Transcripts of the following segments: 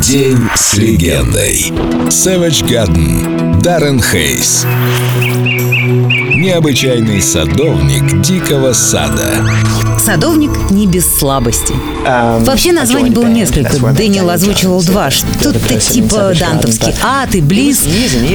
День с легендой. Savage Garden. Даррен Хейс. Необычайный садовник дикого сада. Садовник не без слабости. Вообще названий было несколько. Дэниел озвучивал два. Что-то типа дантовский ад и близ,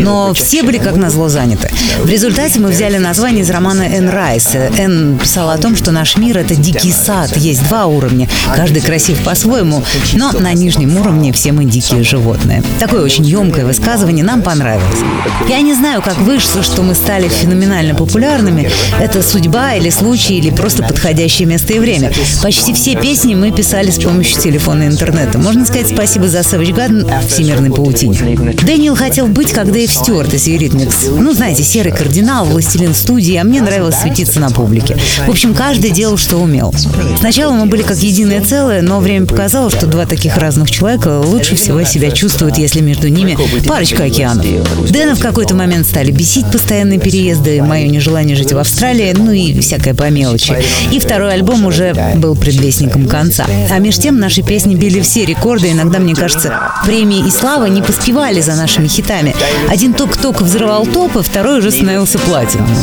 но все были как назло заняты. В результате мы взяли название из романа Энн Райс. Энн писала о том, что наш мир — это дикий сад. Есть два уровня. Каждый красив по-своему, но на нижнем уровне все мы дикие животные. Такое очень емкое высказывание нам понравилось. Я не знаю, как вышло, что мы стали феноменально популярными. Это судьба или случай, или просто подходящее место и время. Почти все песни мы писали с помощью телефона и интернета. Можно сказать спасибо за Savage Garden всемирной паутине. Дэниел хотел быть как Дэйв Стюарт из Eurythmics. Ну, знаете, серый кардинал, властелин студии, а мне нравилось светиться на публике. В общем, каждый делал, что умел. Сначала мы были как единое целое, но время показало, что два таких разных человека лучше всего себя чувствуют, если между ними парочка океанов. Дэна в какой-то момент стали бесить постоянные переезды, мое нежелание жить в Австралии, ну и всякое по мелочи. И второй альбом уже был предвестником конца. А меж тем наши песни били все рекорды. Иногда, мне кажется, премии и слава не поспевали за нашими хитами. Один ток-ток взрывал топы, второй уже становился платиновым.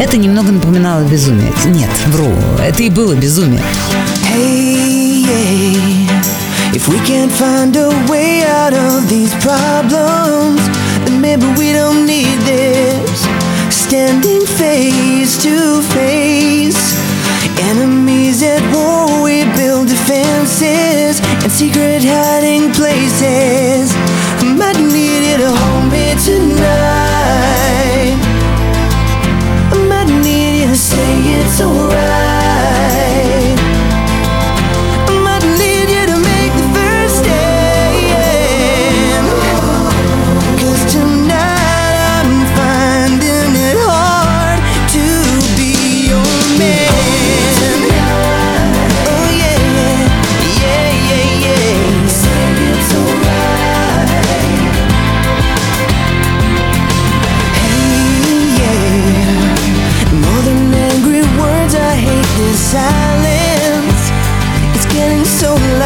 Это немного напоминало безумие. Нет, вру, это и было безумие. If we can't find a way out of these problems, then maybe we don't need. Standing face to face, enemies at war, we build defenses and secret hiding places. so low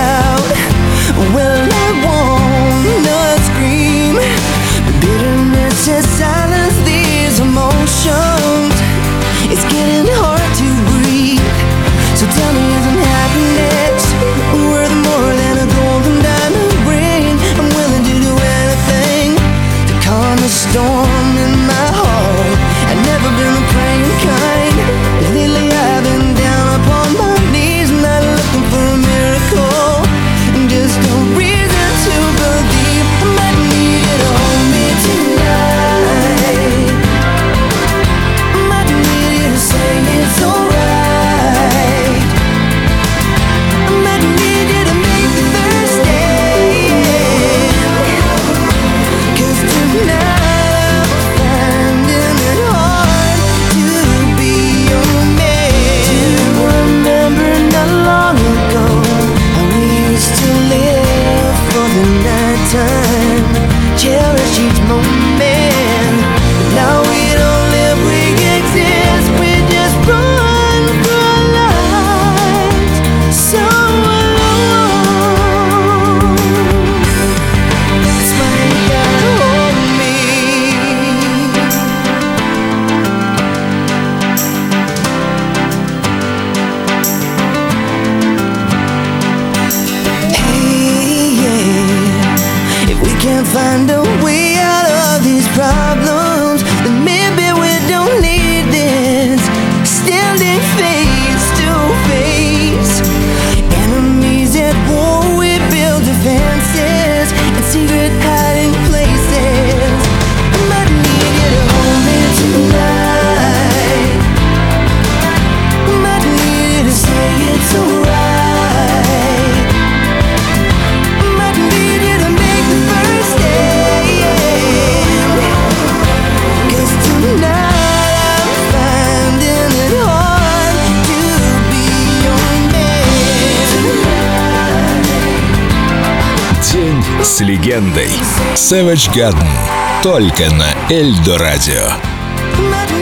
cherish each moment? 烦的 легендой. Savage Garden. Только на Эльдо Радио.